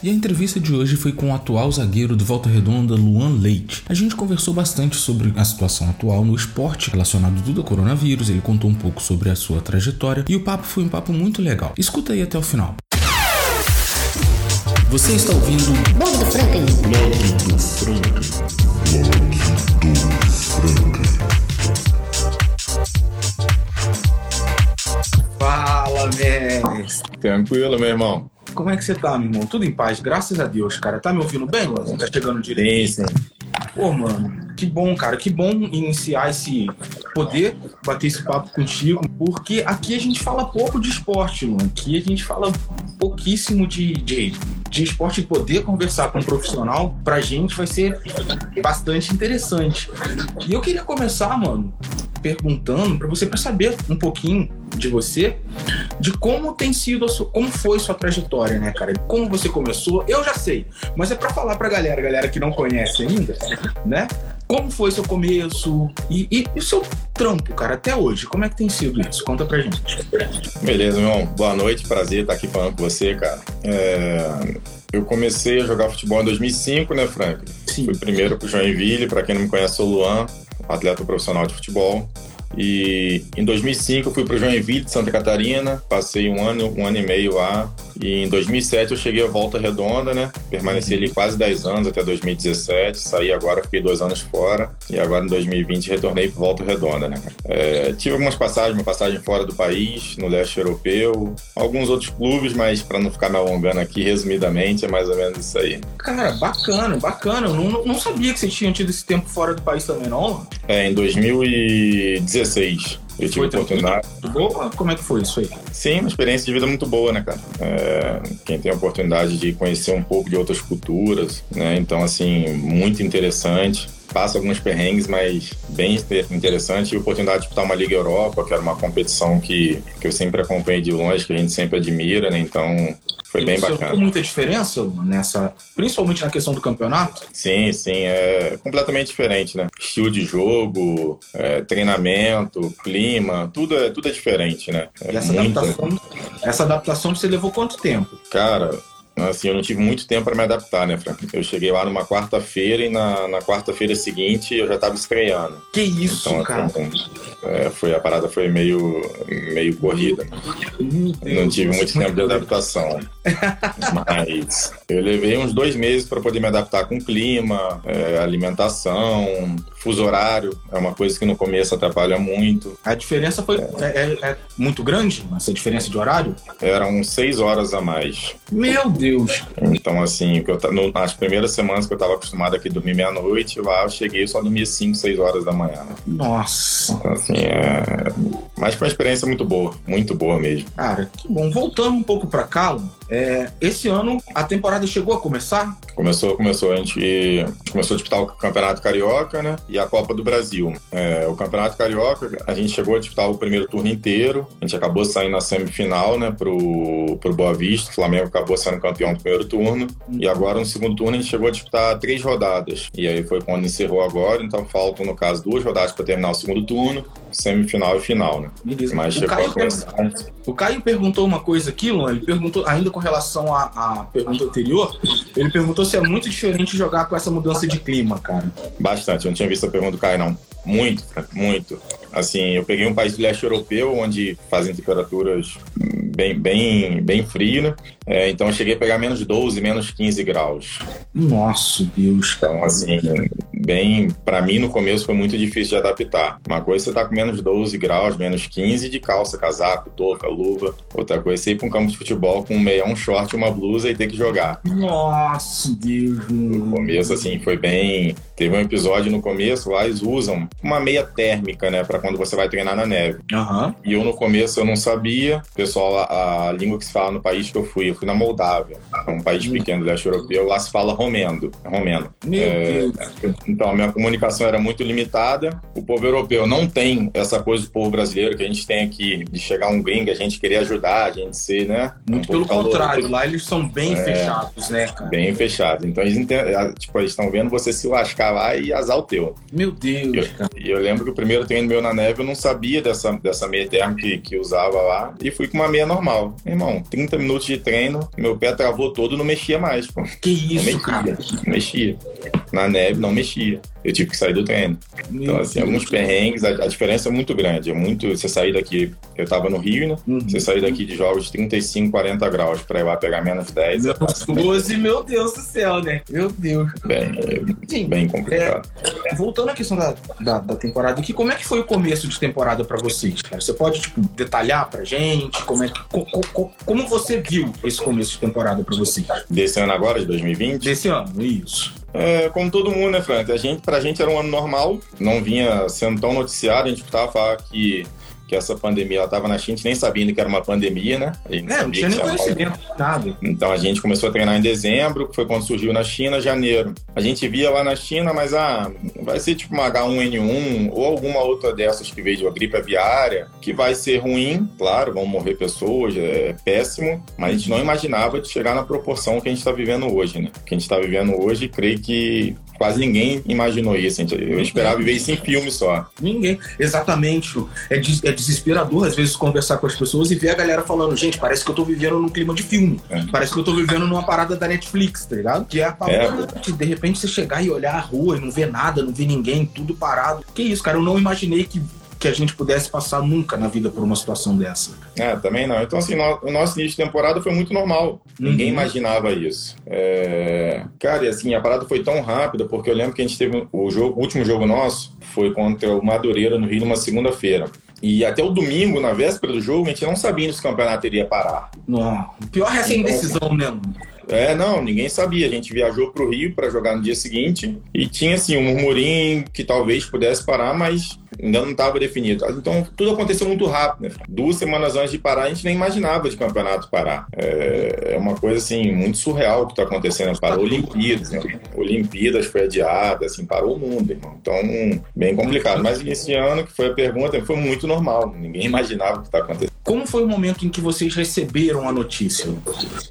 E a entrevista de hoje foi com o atual zagueiro do Volta Redonda, Luan Leite. A gente conversou bastante sobre a situação atual no esporte relacionado tudo ao coronavírus, ele contou um pouco sobre a sua trajetória e o papo foi um papo muito legal. Escuta aí até o final. Você está ouvindo Blog do Franklin. Blog do Franklin. Blog do Franklin. Fala, mestre. Tranquilo, meu irmão. Como é que você tá, meu irmão? Tudo em paz, graças a Deus, cara. Tá me ouvindo bem, Luan? Tá chegando direito? Sim, sim. Pô, mano, que bom, cara. Que bom iniciar esse. poder bater esse papo contigo, porque aqui a gente fala pouco de esporte, mano. Aqui a gente fala pouquíssimo de, de, de esporte e poder conversar com um profissional, pra gente vai ser bastante interessante. E eu queria começar, mano, perguntando para você para saber um pouquinho de você, de como tem sido a sua, como foi sua trajetória, né, cara? Como você começou? Eu já sei, mas é para falar pra galera, galera que não conhece ainda, né? Como foi seu começo e, e, e o seu trampo, cara, até hoje? Como é que tem sido isso? Conta pra gente. Beleza, meu irmão. Boa noite, prazer estar aqui falando com você, cara. É, Eu comecei a jogar futebol em 2005, né, Frank? Sim. Fui primeiro pro Joinville, para quem não me conhece, sou o Luan, atleta profissional de futebol. E em 2005 eu fui para Joinville Santa Catarina, passei um ano, um ano e meio lá. E em 2007 eu cheguei a Volta Redonda, né? Permaneci ali quase 10 anos até 2017. Saí agora, fiquei dois anos fora. E agora em 2020 retornei para Volta Redonda, né? É, tive algumas passagens, uma passagem fora do país, no leste europeu, alguns outros clubes, mas para não ficar me alongando aqui, resumidamente, é mais ou menos isso aí. Cara, bacana, bacana. Eu não, não sabia que você tinha tido esse tempo fora do país também, não. É, em 2016 eu tive oportunidade. Boa? Como é que foi isso aí? Sim, uma experiência de vida muito boa, né, cara? É, quem tem a oportunidade de conhecer um pouco de outras culturas, né? Então, assim, muito interessante. Passa alguns perrengues, mas bem interessante. E a oportunidade de disputar uma Liga Europa, que era uma competição que, que eu sempre acompanhei de longe, que a gente sempre admira, né? Então, foi E bem bacana. notou muita diferença nessa, principalmente na questão do campeonato? Sim, sim, é completamente diferente, né? Estilo de jogo, é, treinamento, clima, tudo é, tudo é diferente, né? É E essa muito- adaptação, essa adaptação você levou quanto tempo? Cara, assim, eu não tive muito tempo para me adaptar, né, Frank? Eu cheguei lá numa quarta-feira e na, na quarta-feira seguinte eu já estava estreando. Que isso, Então, cara? assim, é, foi, a parada foi meio, meio corrida. Não tive muito tempo de adaptação. Mas eu levei uns dois meses para poder me adaptar com o clima, é, alimentação, fuso horário. É uma coisa que no começo atrapalha muito. A diferença foi é, é- é muito grande, essa diferença de horário? Eram seis horas a mais. Meu Deus! Então, assim, eu, no- nas primeiras semanas que eu estava acostumado aqui a dormir meia-noite, lá eu cheguei e só dormia 5, 6 horas da manhã. né? Nossa! Então, assim, é... Mas foi uma experiência muito boa, muito boa mesmo. Cara, que bom. Voltando um pouco pra cá, é, esse ano a temporada chegou a começar? Começou, começou, a gente, a gente começou a disputar o Campeonato Carioca, né? E a Copa do Brasil. É, o Campeonato Carioca, a gente chegou a disputar o primeiro turno inteiro. A gente acabou saindo na semifinal, né? Pro, pro Boa Vista. O Flamengo acabou sendo campeão do primeiro turno. E agora, no segundo turno, a gente chegou a disputar três rodadas. E aí foi quando encerrou agora. Então faltam, no caso, duas rodadas para terminar o segundo turno. Semifinal e final, né? Beleza. Mas o, chegou Caio começar. o Caio perguntou uma coisa aqui, Luan. Ele perguntou, ainda com relação à, à pergunta anterior, ele perguntou se é muito diferente jogar com essa mudança de clima, cara. Bastante. Eu não tinha visto a pergunta do Caio, não. Muito, muito. Assim, eu peguei um país do leste europeu, onde fazem temperaturas bem, bem, bem frio, né? É, então eu cheguei a pegar menos 12, menos 15 graus. Nossa, Deus, cara. Então, assim, bem, para mim no começo foi muito difícil de adaptar. Uma coisa é você tá com menos 12 graus, menos 15 de calça, casaco, touca, luva. Outra coisa é você ir pra um campo de futebol com um meião, um short, uma blusa e ter que jogar. Nossa, Deus. No começo, assim, foi bem. Teve um episódio no começo lá, eles usam uma meia térmica, né, para quando você vai treinar na neve. Aham. E eu no começo eu não sabia. Pessoal, a, a língua que se fala no país que eu fui, eu fui na Moldávia, é um país pequeno do leste europeu, lá se fala romendo. É romeno. Meu É, Deus. Então, a minha comunicação era muito limitada. O povo europeu não tem essa coisa do povo brasileiro que a gente tem aqui, de chegar um gringo, a gente querer ajudar, a gente ser, né? Muito um pelo contrário, lá eles são bem é, fechados, né, cara? Bem fechados. Então, eles, tipo, eles estão vendo você se lascar lá e azar o teu. Meu Deus, eu, cara. E eu lembro que o primeiro treino meu na neve, eu não sabia dessa, dessa meia termo que, que usava lá, e fui com uma meia normal. Irmão, 30 minutos de treino, meu pé travou todo, não mexia mais, pô. Que isso, mexia, cara? Não mexia. Na neve, não mexia eu tive que sair do treino. Então, assim, alguns perrengues, a, a, diferença é muito grande. É muito. Você sair daqui, eu tava no Rio, né? Uhum. Você sair daqui de jogos de 35, 40 graus pra ir lá pegar menos 10. Meu, é 12, meu Deus do céu, né? Meu Deus. Bem, Sim, bem complicado. É, voltando à questão da, da, da, temporada aqui, como é que foi o começo de temporada pra vocês, cara? Você pode, tipo, detalhar pra gente? Como, é que, co, co, como você viu esse começo de temporada pra vocês? Desse ano agora, de 2020? Desse ano, isso. É, como todo mundo, né, Frank? A gente, pra gente era um ano normal, não vinha sendo tão noticiado, a gente falar que que essa pandemia estava na China, a gente nem sabia que era uma pandemia, né? A gente é, não tinha nem conhecimento, nada. Então a gente começou a treinar em dezembro, que foi quando surgiu na China, janeiro. A gente via lá na China, mas ah, vai ser tipo uma H1N1 ou alguma outra dessas que veio de uma gripe aviária, que vai ser ruim, claro, vão morrer pessoas, é péssimo, mas a gente não imaginava de chegar na proporção que a gente está vivendo hoje, né? Que a gente está vivendo hoje, creio que quase ninguém imaginou isso. Eu esperava ver isso em filme só. Ninguém. Exatamente. É, des é, desesperador, às vezes, conversar com as pessoas e ver a galera falando, gente, parece que eu tô vivendo num clima de filme. É. Parece que eu tô vivendo numa parada da Netflix, tá ligado? Que é a parada é. de repente você chegar e olhar a rua e não ver nada, não ver ninguém, tudo parado. Que isso, cara? Eu não imaginei que que a gente pudesse passar nunca na vida por uma situação dessa. É, também não. Então, assim, o nosso início de temporada foi muito normal. Uhum. Ninguém imaginava isso. É... Cara, e assim, a parada foi tão rápida, porque eu lembro que a gente teve o, jogo, o último jogo nosso foi contra o Madureira no Rio numa segunda-feira. E até o domingo, na véspera do jogo, a gente não sabia se o campeonato iria parar. Não. Pior é essa indecisão mesmo. É, não, ninguém sabia. A gente viajou para o Rio para jogar no dia seguinte e tinha assim um murmurinho que talvez pudesse parar, mas ainda não estava definido. Então tudo aconteceu muito rápido. Né? Duas semanas antes de parar, a gente nem imaginava de campeonato parar. É, é uma coisa assim muito surreal o que está acontecendo. Parou Olimpíadas, né? Olimpíadas foi adiada, assim, parou o mundo, irmão. Então, bem complicado. Mas esse ano, que foi a pergunta, foi muito normal. Ninguém imaginava o que está acontecendo. Como foi o momento em que vocês receberam a notícia?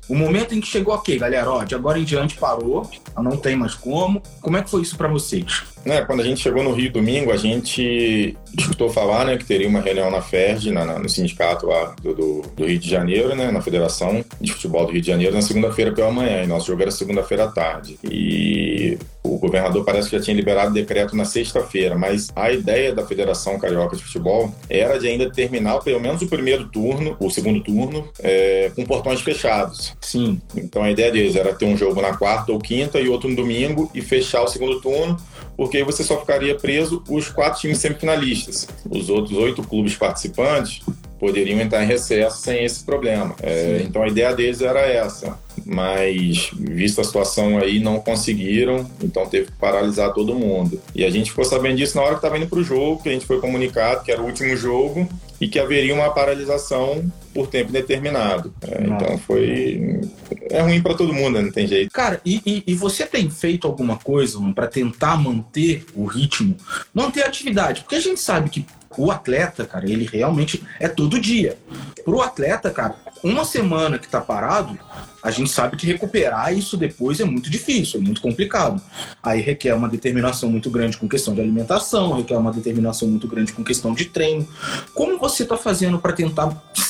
O momento em que chegou ok, galera, ó, de agora em diante parou, não tem mais como. Como é que foi isso para vocês? É, quando a gente chegou no Rio domingo, a gente escutou falar né, que teria uma reunião na FERJ, na, na, no sindicato lá do, do, do, Rio de Janeiro, né, na Federação de Futebol do Rio de Janeiro, na segunda-feira pela manhã. E nosso jogo era segunda-feira à tarde. E o governador parece que já tinha liberado o decreto na sexta-feira, mas a ideia da Federação Carioca de Futebol era de ainda terminar pelo menos o primeiro turno, o segundo turno, é, com portões fechados. Sim. Então a ideia deles era ter um jogo na quarta ou quinta e outro no domingo e fechar o segundo turno, porque aí você só ficaria preso os quatro times semifinalistas. Os outros oito clubes participantes poderiam entrar em recesso sem esse problema. É, então a ideia deles era essa mas vista a situação aí não conseguiram, então teve que paralisar todo mundo. E a gente ficou sabendo disso na hora que estava indo para o jogo, que a gente foi comunicado que era o último jogo e que haveria uma paralisação por tempo determinado. É, então foi é ruim para todo mundo, né? não tem jeito. Cara, e, e, e você tem feito alguma coisa para tentar manter o ritmo, manter a atividade? Porque a gente sabe que o atleta, cara, ele realmente é todo dia. Pro atleta, cara, uma semana que tá parado, a gente sabe que recuperar isso depois é muito difícil, é muito complicado. Aí requer uma determinação muito grande com questão de alimentação, requer uma determinação muito grande com questão de treino. Como você está fazendo para tentar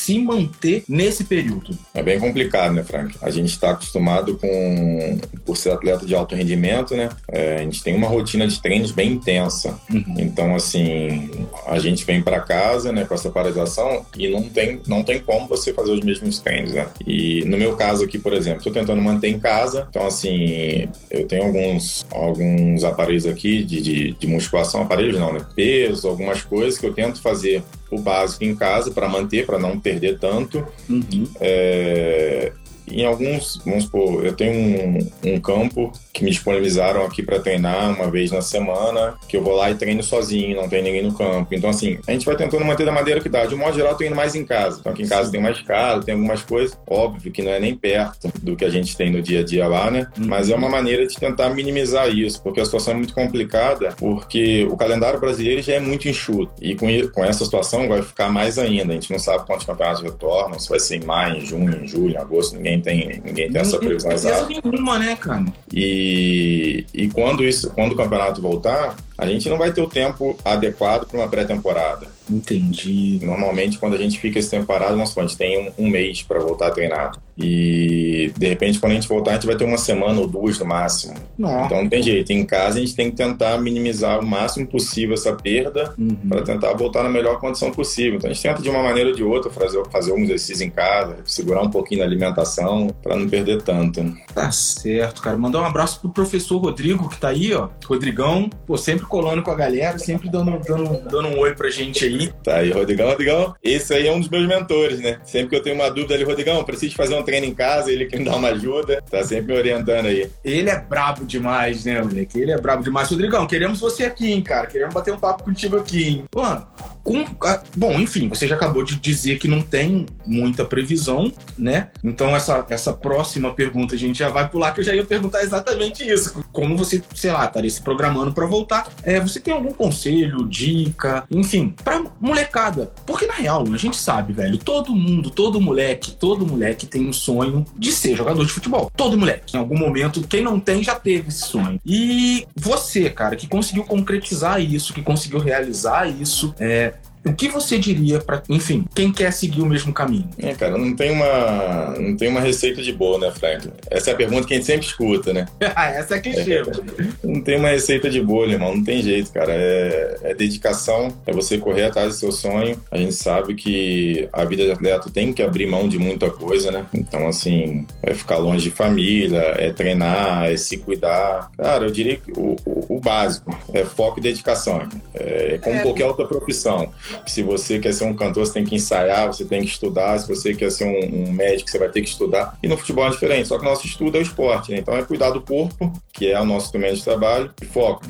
se manter nesse período? É bem complicado, né, Frank? A gente está acostumado com, por ser atleta de alto rendimento, né? É, a gente tem uma rotina de treinos bem intensa. Uhum. Então, assim, a gente vem para casa, né, com essa paralisação e não tem, não tem como você fazer os mesmos treinos, né? E no meu caso aqui, por exemplo, estou tentando manter em casa. Então, assim, eu tenho alguns, alguns aparelhos aqui de, de, de musculação, aparelhos não, né? Peso, algumas coisas que eu tento fazer o básico em casa para manter, para não perder tanto. Uhum. É, em alguns, vamos supor, eu tenho um, um campo que me disponibilizaram aqui para treinar uma vez na semana, que eu vou lá e treino sozinho, não tem ninguém no campo. Então, assim, a gente vai tentando manter da maneira que dá. De um modo geral, eu tô indo mais em casa. Então, aqui em casa tem mais casa, tem algumas coisas. Óbvio que não é nem perto do que a gente tem no dia a dia lá, né? Uhum. Mas é uma maneira de tentar minimizar isso, porque a situação é muito complicada, porque o calendário brasileiro já é muito enxuto. E com, com essa situação vai ficar mais ainda. A gente não sabe quantos campeonatos retornam, se vai ser em maio, em junho, em julho, em agosto, ninguém tem, ninguém tem essa Não tem certeza exata. nenhuma, né, cara? E, e quando, isso, quando o campeonato voltar, a gente não vai ter o tempo adequado para uma pré-temporada. Entendi. Normalmente, quando a gente fica esse tempo parado, a gente tem um, um mês para voltar a treinar. E, de repente, quando a gente voltar, a gente vai ter uma semana ou duas no máximo. Nossa. Então, não tem jeito. Em casa, a gente tem que tentar minimizar o máximo possível essa perda Uhum. para tentar voltar na melhor condição possível. Então, a gente tenta, de uma maneira ou de outra, fazer, fazer um exercício em casa, segurar um pouquinho na alimentação, para não perder tanto. Tá certo, cara. Mandar um abraço pro professor Rodrigo, que tá aí, ó. Rodrigão, pô, sempre colando com a galera, sempre dando, dando, dando um oi pra gente aí. Tá aí, Rodrigão. Rodrigão, esse aí é um dos meus mentores, né? Sempre que eu tenho uma dúvida ali, Rodrigão, preciso fazer um treino em casa, ele que me dá uma ajuda, tá sempre me orientando aí. Ele é brabo demais, né, moleque? Ele é brabo demais. Rodrigão, queremos você aqui, hein, cara. Queremos bater um papo contigo aqui, hein. Mano, com... ah, bom, enfim, você já acabou de dizer que não tem muita previsão, né? Então, essa, essa próxima pergunta a gente já vai pular, que eu já ia perguntar exatamente isso. Como você, sei lá, estaria se programando pra voltar. É, você tem algum conselho, dica, enfim, pra molecada? Porque, na real, a gente sabe, velho, todo mundo, todo moleque, todo moleque tem um sonho de ser jogador de futebol. Todo moleque. Em algum momento, quem não tem já teve esse sonho. E você, cara, que conseguiu concretizar isso, que conseguiu realizar isso, é, o que você diria pra, enfim, quem quer seguir o mesmo caminho? É, cara, não tem uma, não tem uma receita de bolo, né, Frank? Essa é a pergunta que a gente sempre escuta, né? ah, essa é clichê. mano. Não tem uma receita de bolo, irmão. Não tem jeito, cara. É, é dedicação, é você correr atrás do seu sonho. A gente sabe que a vida de atleta tem que abrir mão de muita coisa, né? Então, assim, é ficar longe de família, é treinar, é se cuidar. Cara, eu diria que o, o- o básico é foco e dedicação. É como É. qualquer outra profissão. Se você quer ser um cantor, você tem que ensaiar, você tem que estudar. Se você quer ser um, um médico, você vai ter que estudar. E no futebol é diferente, só que o nosso estudo é o esporte, né? Então é cuidar do corpo, que é o nosso instrumento de trabalho, e foco.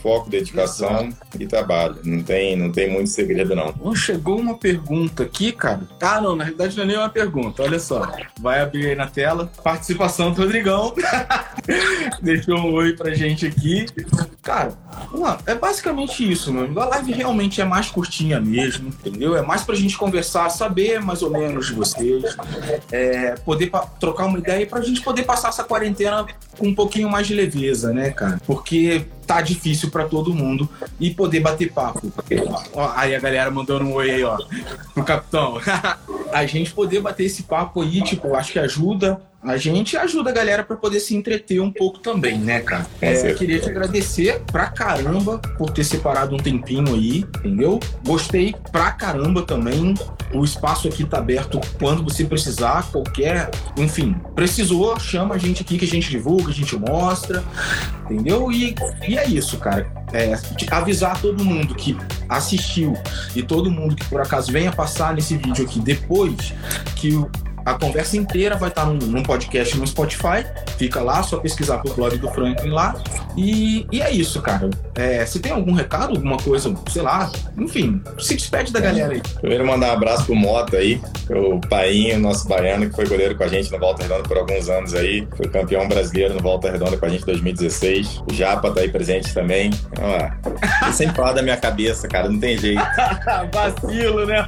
Foco, dedicação e trabalho. Não tem, não tem muito segredo, não. Chegou uma pergunta aqui, cara. Ah, não, na realidade não é nem uma pergunta, olha só. Vai abrir aí na tela. Participação do Rodrigão. Deixou um oi pra gente aqui. Cara, é basicamente isso, meu. A live realmente é mais curtinha mesmo, entendeu? É mais pra gente conversar, saber mais ou menos de vocês, é, poder trocar uma ideia e pra gente poder passar essa quarentena com um pouquinho mais de leveza, né, cara? Porque tá difícil pra todo mundo e poder bater papo. Ó, aí a galera mandando um oi aí, ó, pro capitão. a gente poder bater esse papo aí, tipo, acho que ajuda a gente e ajuda a galera pra poder se entreter um pouco também, né, cara? É, queria te agradecer pra caramba por ter separado um tempinho aí, entendeu? Gostei pra caramba também. O espaço aqui tá aberto quando você precisar, qualquer. Enfim, precisou, chama a gente aqui que a gente divulga, a gente mostra, entendeu? E, e é isso, cara. É, avisar todo mundo que assistiu e todo mundo que por acaso venha passar nesse vídeo aqui depois que o- a conversa inteira vai estar num, num podcast no Spotify. Fica lá, só pesquisar pro blog do Franklin lá. E, e é isso, cara. É, se tem algum recado, alguma coisa, sei lá, enfim, se despede da galera aí. Primeiro mandar um abraço pro Mota aí, o Painho, nosso baiano, que foi goleiro com a gente no Volta Redonda por alguns anos aí. Foi campeão brasileiro no Volta Redonda com a gente em 2016. O Japa tá aí presente também. Sempre falo da minha cabeça, cara, não tem jeito. Vacilo, né?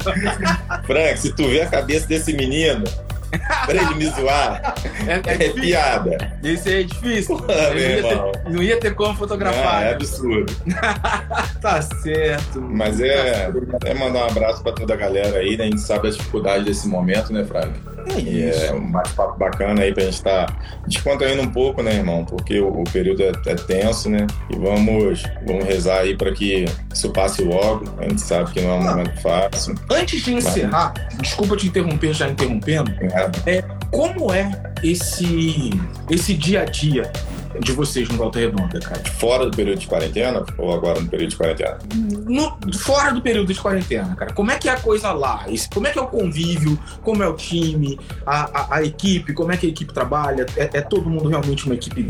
Frank, se tu vê a cabeça desse menino, pra ele me zoar, É, é é piada. Esse aí é difícil. Pô, não, ia ter, não ia ter como fotografar. Ah, é né? absurdo. Tá certo. Mas é, é mandar um abraço pra toda a galera aí, né? A gente sabe a dificuldade desse momento, né, Frank? É E isso. é um bate-papo bacana aí pra gente estar descontraindo um pouco, né, irmão? Porque o, o período é, é tenso, né? E vamos, vamos rezar aí pra que isso passe logo. A gente sabe que não é um Não. momento fácil. Antes de encerrar, desculpa te interromper já interrompendo, né? como é esse esse dia a dia de vocês no Volta Redonda, cara? Fora do período de quarentena ou agora no período de quarentena? No, fora do período de quarentena, cara. Como é que é a coisa lá? Como é que é o convívio? Como é o time? A, a, a equipe? Como é que a equipe trabalha? É, é todo mundo realmente uma equipe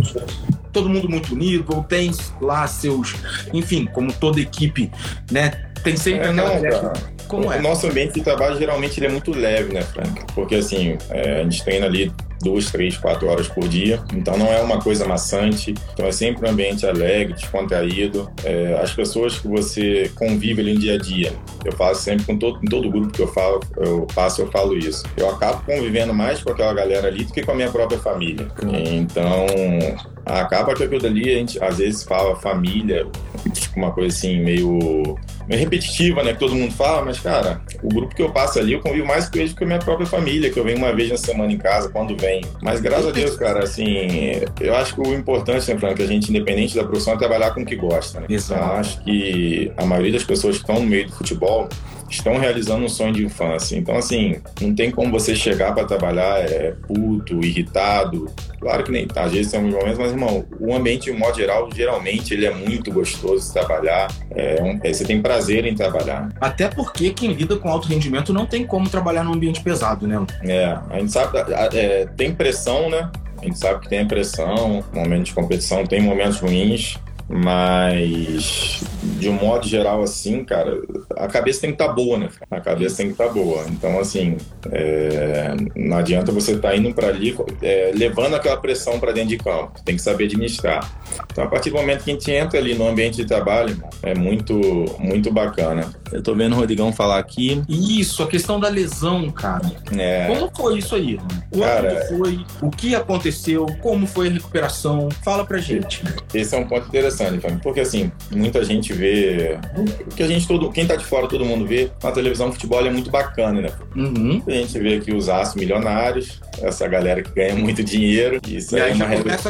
todo mundo muito unido, ou tem lá seus, enfim, como toda equipe, né? Tem sempre É, não, cara. Como o é? nosso ambiente de trabalho geralmente ele é muito leve, né, Frank? Porque assim, é, a gente treina ali duas, três, quatro horas por dia, então não é uma coisa maçante, então é sempre um ambiente alegre, descontraído. É, as pessoas que você convive ali no dia a dia, eu faço sempre com todo, todo grupo que eu falo, eu passo, eu falo isso. Eu acabo convivendo mais com aquela galera ali do que com a minha própria família. Então, acaba que aquilo dali a gente às vezes fala família, fica uma coisa assim meio, meio repetitiva, né? Que todo mundo fala, mas cara, o grupo que eu passo ali, eu convivo mais com eles do que com a minha própria família, que eu venho uma vez na semana em casa, quando vem. Mas graças a Deus, cara, assim, eu acho que o importante, né, Frank, que a gente, independente da profissão, é trabalhar com o que gosta, né? Exato. Então, acho que a maioria das pessoas que estão no meio do futebol estão realizando um sonho de infância. Então, assim, não tem como você chegar para trabalhar é, puto, irritado. Claro que nem tá, às vezes tem alguns momentos, mas, irmão, o ambiente, de modo geral, geralmente, ele é muito gostoso de trabalhar. É um- é, você tem prazer em trabalhar. Até porque quem lida com alto rendimento não tem como trabalhar num ambiente pesado, né? É, a gente sabe, é, tem pressão, né? A gente sabe que tem a pressão, momentos de competição, tem momentos ruins, mas de um modo geral, assim, cara, a cabeça tem que estar boa, né? A cabeça tem que estar boa. Então, assim, é, não adianta você estar indo para ali é, levando aquela pressão para dentro de campo. Tem que saber administrar. Então, a partir do momento que a gente entra ali no ambiente de trabalho, irmão, é muito, muito bacana. Eu tô vendo o Rodrigão falar aqui. Isso, a questão da lesão, cara. É, Como foi isso aí? Quando Cara, foi? O que aconteceu? Como foi a recuperação? Fala pra gente. Esse é um ponto interessante, Fábio, porque assim, muita gente vê. O que a gente todo. Quem tá de fora, todo mundo vê. Na televisão, o futebol é muito bacana, né? Uhum. A gente vê aqui os aços milionários, essa galera que ganha muito dinheiro. Isso E aí é aí uma já realidade.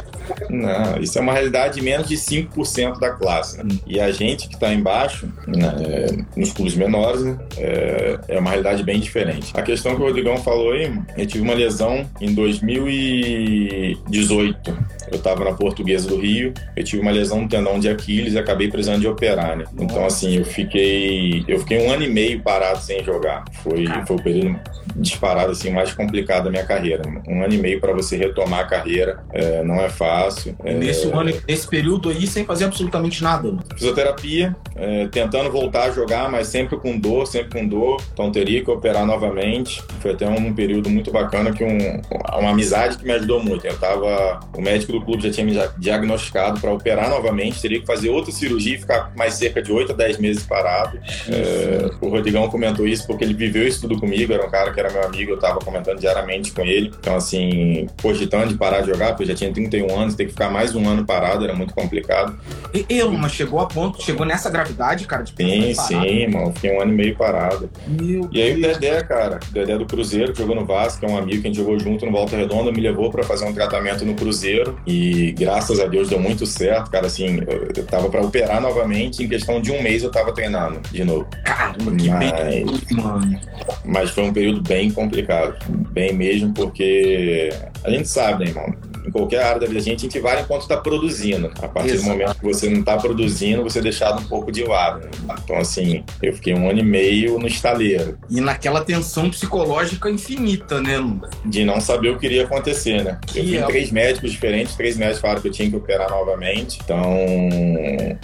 Não, isso é uma realidade de menos de 5% da classe. né? Hum. E a gente que está embaixo, né, é, nos clubes menores, né, é, é uma realidade bem diferente. A questão que o Rodrigão falou aí, eu tive uma lesão em 2018. Eu estava na Portuguesa do Rio, eu tive uma lesão no tendão de Aquiles e acabei precisando de operar, né? Então, assim, eu fiquei, eu fiquei um ano e meio parado sem jogar. Foi, foi o período disparado assim mais complicado da minha carreira. Um ano e meio para você retomar a carreira é, não é fácil. É, Nesse ano, nesse período aí, sem fazer absolutamente nada. fisioterapia, é, tentando voltar a jogar, mas sempre com dor, sempre com dor. Então teria que operar novamente. Foi até um período muito bacana que um, uma amizade que me ajudou muito. Eu tava, o médico do clube já tinha me dia- diagnosticado para operar novamente, teria que fazer outra cirurgia e ficar mais cerca de 8 a 10 meses parado. É, o Rodrigão comentou isso porque ele viveu isso tudo comigo, era um cara que era meu amigo, eu tava comentando diariamente com ele. Então, assim, cogitando de parar de jogar, porque eu já tinha 31 anos, ter que ficar mais um ano parado era muito complicado. E eu, mas chegou a ponto, chegou nessa gravidade, cara, de Sim, sim, irmão. Fiquei um ano e meio parado. Meu E aí o Deus. Dedé, cara, o Dedé do Cruzeiro, que jogou no Vasco, que é um amigo que a gente jogou junto no Volta Redonda, me levou pra fazer um tratamento no Cruzeiro. E graças a Deus deu muito certo, cara. Assim, eu, tava pra operar novamente. Em questão de um mês eu tava treinando de novo. Caramba, que Mas- mano. Mas foi um período bem complicado. Bem mesmo, porque a gente sabe, né, irmão? Em qualquer área da vida, a gente, a gente enquanto está produzindo. A partir Exato. do momento que você não está produzindo, você é deixado um pouco de lado. Então, assim, eu fiquei um ano e meio no estaleiro, E naquela tensão psicológica infinita, né, Lu? de não saber o que iria acontecer, né? Eu Que fui em é- três médicos diferentes, três médicos falaram que eu tinha que operar novamente. Então,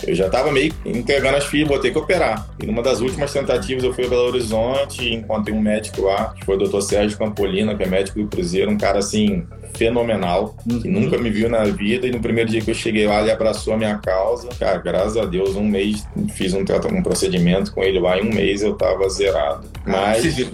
eu já estava meio entregando as filhas, vou ter que operar. E numa das últimas tentativas, eu fui a Belo Horizonte e encontrei um médico lá, que foi o Dr. Sérgio Campolina, que é médico do Cruzeiro, um cara assim fenomenal, que Uhum. nunca me viu na vida e no primeiro dia que eu cheguei lá ele abraçou a minha causa. Cara, graças a Deus, um mês fiz um, um procedimento com ele lá, em um mês eu tava zerado. Mas, Você vê,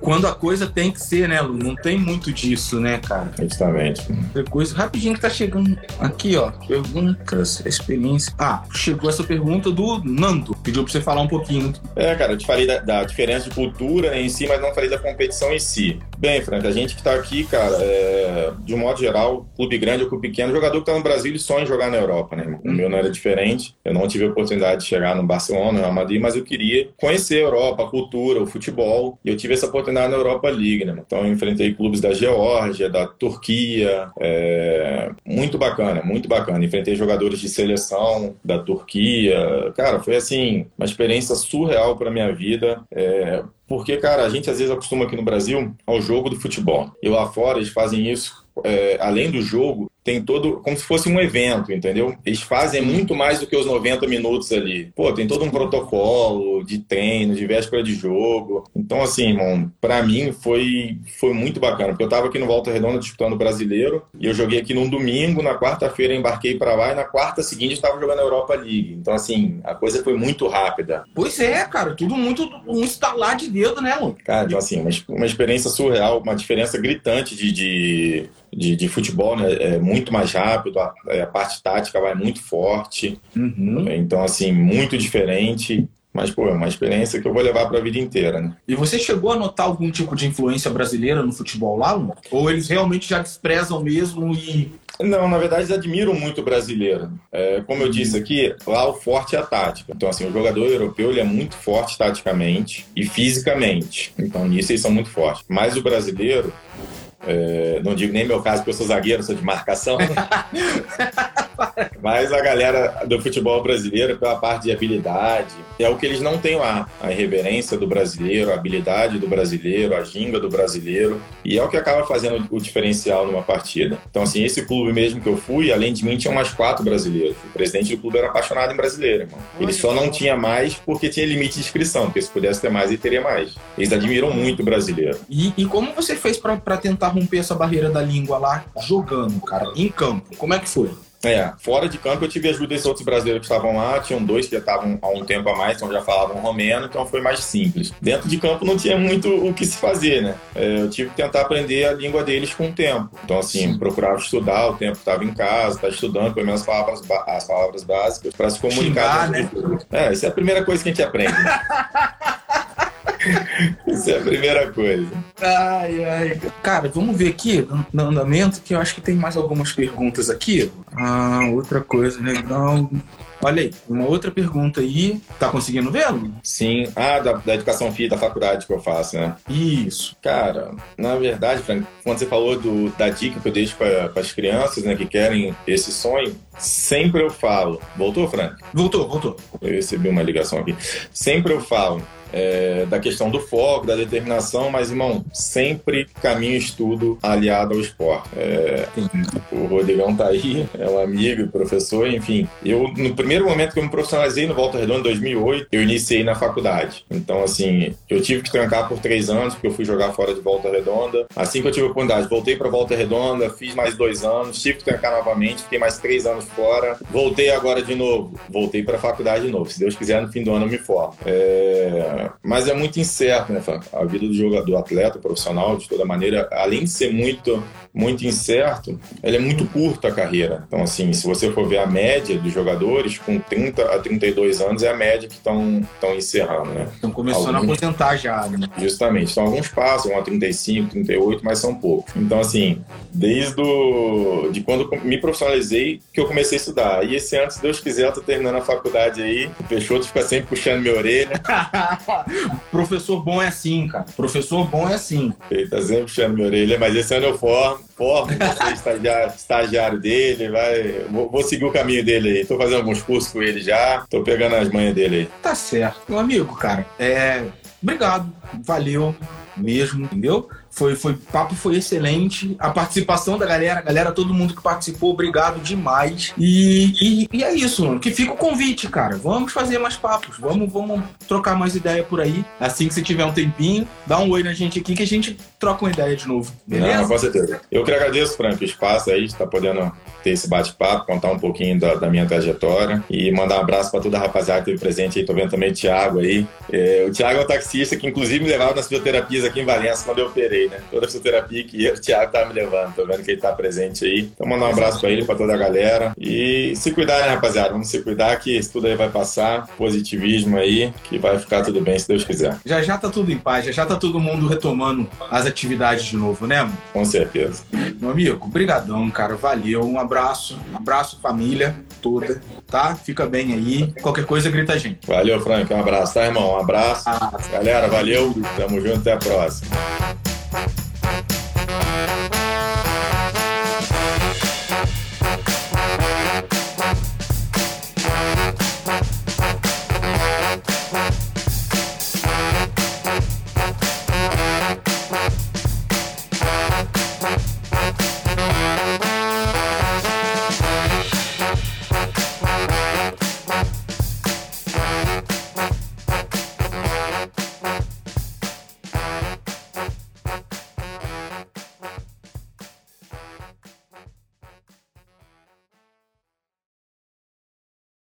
quando, a coisa tem que ser, né, Lu? Não tem muito disso, né, cara? justamente, coisa, rapidinho que tá chegando aqui, ó. Perguntas, experiência. Ah, chegou essa pergunta do Nando. Pediu pra você falar um pouquinho. É, cara, eu te falei da, da diferença de cultura em si, mas não falei da competição em si. Bem, Frank, a gente que tá aqui, cara, é, de um modo geral, clube grande ou clube pequeno, jogador que tá no Brasil, ele sonha em jogar na Europa, né? O meu não era diferente. Eu não tive a oportunidade de chegar no Barcelona, no Real Madrid, mas eu queria conhecer a Europa, a cultura, o futebol. E eu tive essa oportunidade oportunidade na Europa League, né? Então enfrentei clubes da Geórgia, da Turquia, é... muito bacana, muito bacana. Enfrentei jogadores de seleção da Turquia, cara, foi assim uma experiência surreal para minha vida. É... Porque, cara, a gente às vezes acostuma aqui no Brasil ao jogo do futebol. E lá fora eles fazem isso é, além do jogo, tem todo como se fosse um evento, entendeu? Eles fazem muito mais do que os 90 minutos ali. Pô, tem todo um protocolo de treino, de véspera de jogo. Então, assim, irmão, pra mim foi, foi muito bacana, porque eu tava aqui no Volta Redonda disputando o brasileiro e eu joguei aqui num domingo, na quarta-feira embarquei para lá e na quarta seguinte eu tava jogando a Europa League. Então, assim, a coisa foi muito rápida. Pois é, cara, tudo muito um estalar de dedo, né, mano? Cara, então, assim, uma, uma experiência surreal, uma diferença gritante de, de de, de futebol, né? É muito mais rápido, a, é, a parte tática vai muito forte. Uhum. Então, assim, muito diferente. Mas, pô, é uma experiência que eu vou levar para a vida inteira, né? E você chegou a notar algum tipo de influência brasileira no futebol lá? Ou eles realmente já desprezam mesmo e. Não, na verdade, eles admiram muito o brasileiro. É, como eu disse aqui, lá o forte é a tática. Então, assim, o jogador europeu ele é muito forte taticamente e fisicamente. Então, nisso eles são muito fortes. Mas o brasileiro, é, não digo nem meu caso, porque eu sou zagueiro, sou de marcação. Mas a galera do futebol brasileiro, pela parte de habilidade, é o que eles não têm lá. A irreverência do brasileiro, a habilidade do brasileiro, a ginga do brasileiro. E é o que acaba fazendo o diferencial numa partida. Então, assim, esse clube mesmo que eu fui, além de mim, tinha mais quatro brasileiros. O presidente do clube era apaixonado em brasileiro, irmão. Ele só não tinha mais porque tinha limite de inscrição, porque se pudesse ter mais, ele teria mais. Eles admiram muito o brasileiro. E, e como você fez para tentar romper essa barreira da língua lá, jogando, cara, em campo? Como é que foi? É, fora de campo eu tive ajuda desses outros brasileiros que estavam lá, tinham dois que já estavam há um tempo a mais, então já falavam romeno, então foi mais simples. Dentro de campo não tinha muito o que se fazer, né? É, eu tive que tentar aprender a língua deles com o tempo. Então, assim, Sim. procurava estudar, o tempo estava em casa, estava estudando pelo menos as palavras, as palavras básicas para se comunicar. Xingar, né? É, isso é a primeira coisa que a gente aprende. Né? Isso é a primeira coisa. Ai, ai. Cara, vamos ver aqui no andamento que eu acho que tem mais algumas perguntas aqui. Ah, outra coisa legal. Olha aí, uma outra pergunta aí. Tá conseguindo ver? Sim. Ah, da, da, educação física da faculdade que eu faço, né? Isso. Cara, na verdade, Frank, quando você falou do, da dica que eu deixo para as crianças, né, que querem esse sonho, sempre eu falo. Voltou, Frank? Voltou, voltou. Eu recebi uma ligação aqui. Sempre eu falo é, da questão do foco, da determinação, mas, irmão, sempre caminho estudo aliado ao esporte. É, o Rodrigão tá aí, é um amigo, professor, enfim. Eu, no primeiro momento que eu me profissionalizei no Volta Redonda, em 2008, eu iniciei na faculdade. Então, assim, eu tive que trancar por três anos, porque eu fui jogar fora de Volta Redonda. Assim que eu tive a oportunidade, voltei para Volta Redonda, fiz mais dois anos, tive que trancar novamente, fiquei mais três anos fora. Voltei agora de novo, voltei para a faculdade de novo. Se Deus quiser, no fim do ano eu me formo. É, mas é muito incerto, né, A vida do jogador, atleta, profissional, de toda maneira, além de ser muito muito incerto, ela é muito curta a carreira. Então, assim, se você for ver a média dos jogadores, com 30 a 32 anos é a média que estão encerrando, né? Estão começando alguns, a aposentar já, né? Justamente. Então, alguns passam a 35, 38, mas são poucos. Então, assim, desde o, de quando me profissionalizei que eu comecei a estudar. E esse ano, se Deus quiser, eu tô terminando a faculdade aí. O Peixoto fica sempre puxando minha orelha. Professor bom é assim, cara. Professor bom é assim. Ele tá sempre puxando minha orelha, mas esse ano eu formo forma, ser estagiário, estagiário dele, vai. Vou, vou, seguir o caminho dele aí. Tô fazendo alguns cursos com ele já, tô pegando as manhas dele aí. Tá certo. Meu amigo, cara, é. Obrigado. Valeu mesmo, entendeu? Foi, foi, o papo foi excelente. A participação da galera, galera, todo mundo que participou, obrigado demais. E, e, e, é isso, mano. Que fica o convite, cara. Vamos fazer mais papos. Vamos, vamos trocar mais ideia por aí. Assim que você tiver um tempinho, dá um oi na gente aqui que a gente troca uma ideia de novo. Beleza? Não, com certeza. Eu que agradeço, Frank, o espaço aí, de estar tá podendo ter esse bate-papo, contar um pouquinho da, da, minha trajetória e mandar um abraço para toda a rapaziada que teve presente aí. Tô vendo também o Thiago aí. É, o Thiago é um taxista que, inclusive, me levava nas fioterapias aqui em Valença quando eu operei né? Toda a fisioterapia que o Thiago tá me levando. Tô vendo que ele tá presente aí. Então, mandar um abraço pra ele, pra toda a galera. E se cuidar, né, rapaziada? Vamos se cuidar que isso tudo aí vai passar. Positivismo aí, que vai ficar tudo bem, se Deus quiser. Já já tá tudo em paz, já já tá todo mundo retomando as atividades de novo, né? Com certeza. Meu amigo, brigadão, cara. Valeu. Um abraço. Um abraço, família. toda, tá? Fica bem aí. Qualquer coisa, grita a gente. Valeu, Frank. Um abraço, tá, irmão? Um abraço. Galera, valeu. Tamo junto. Até a próxima. Bye.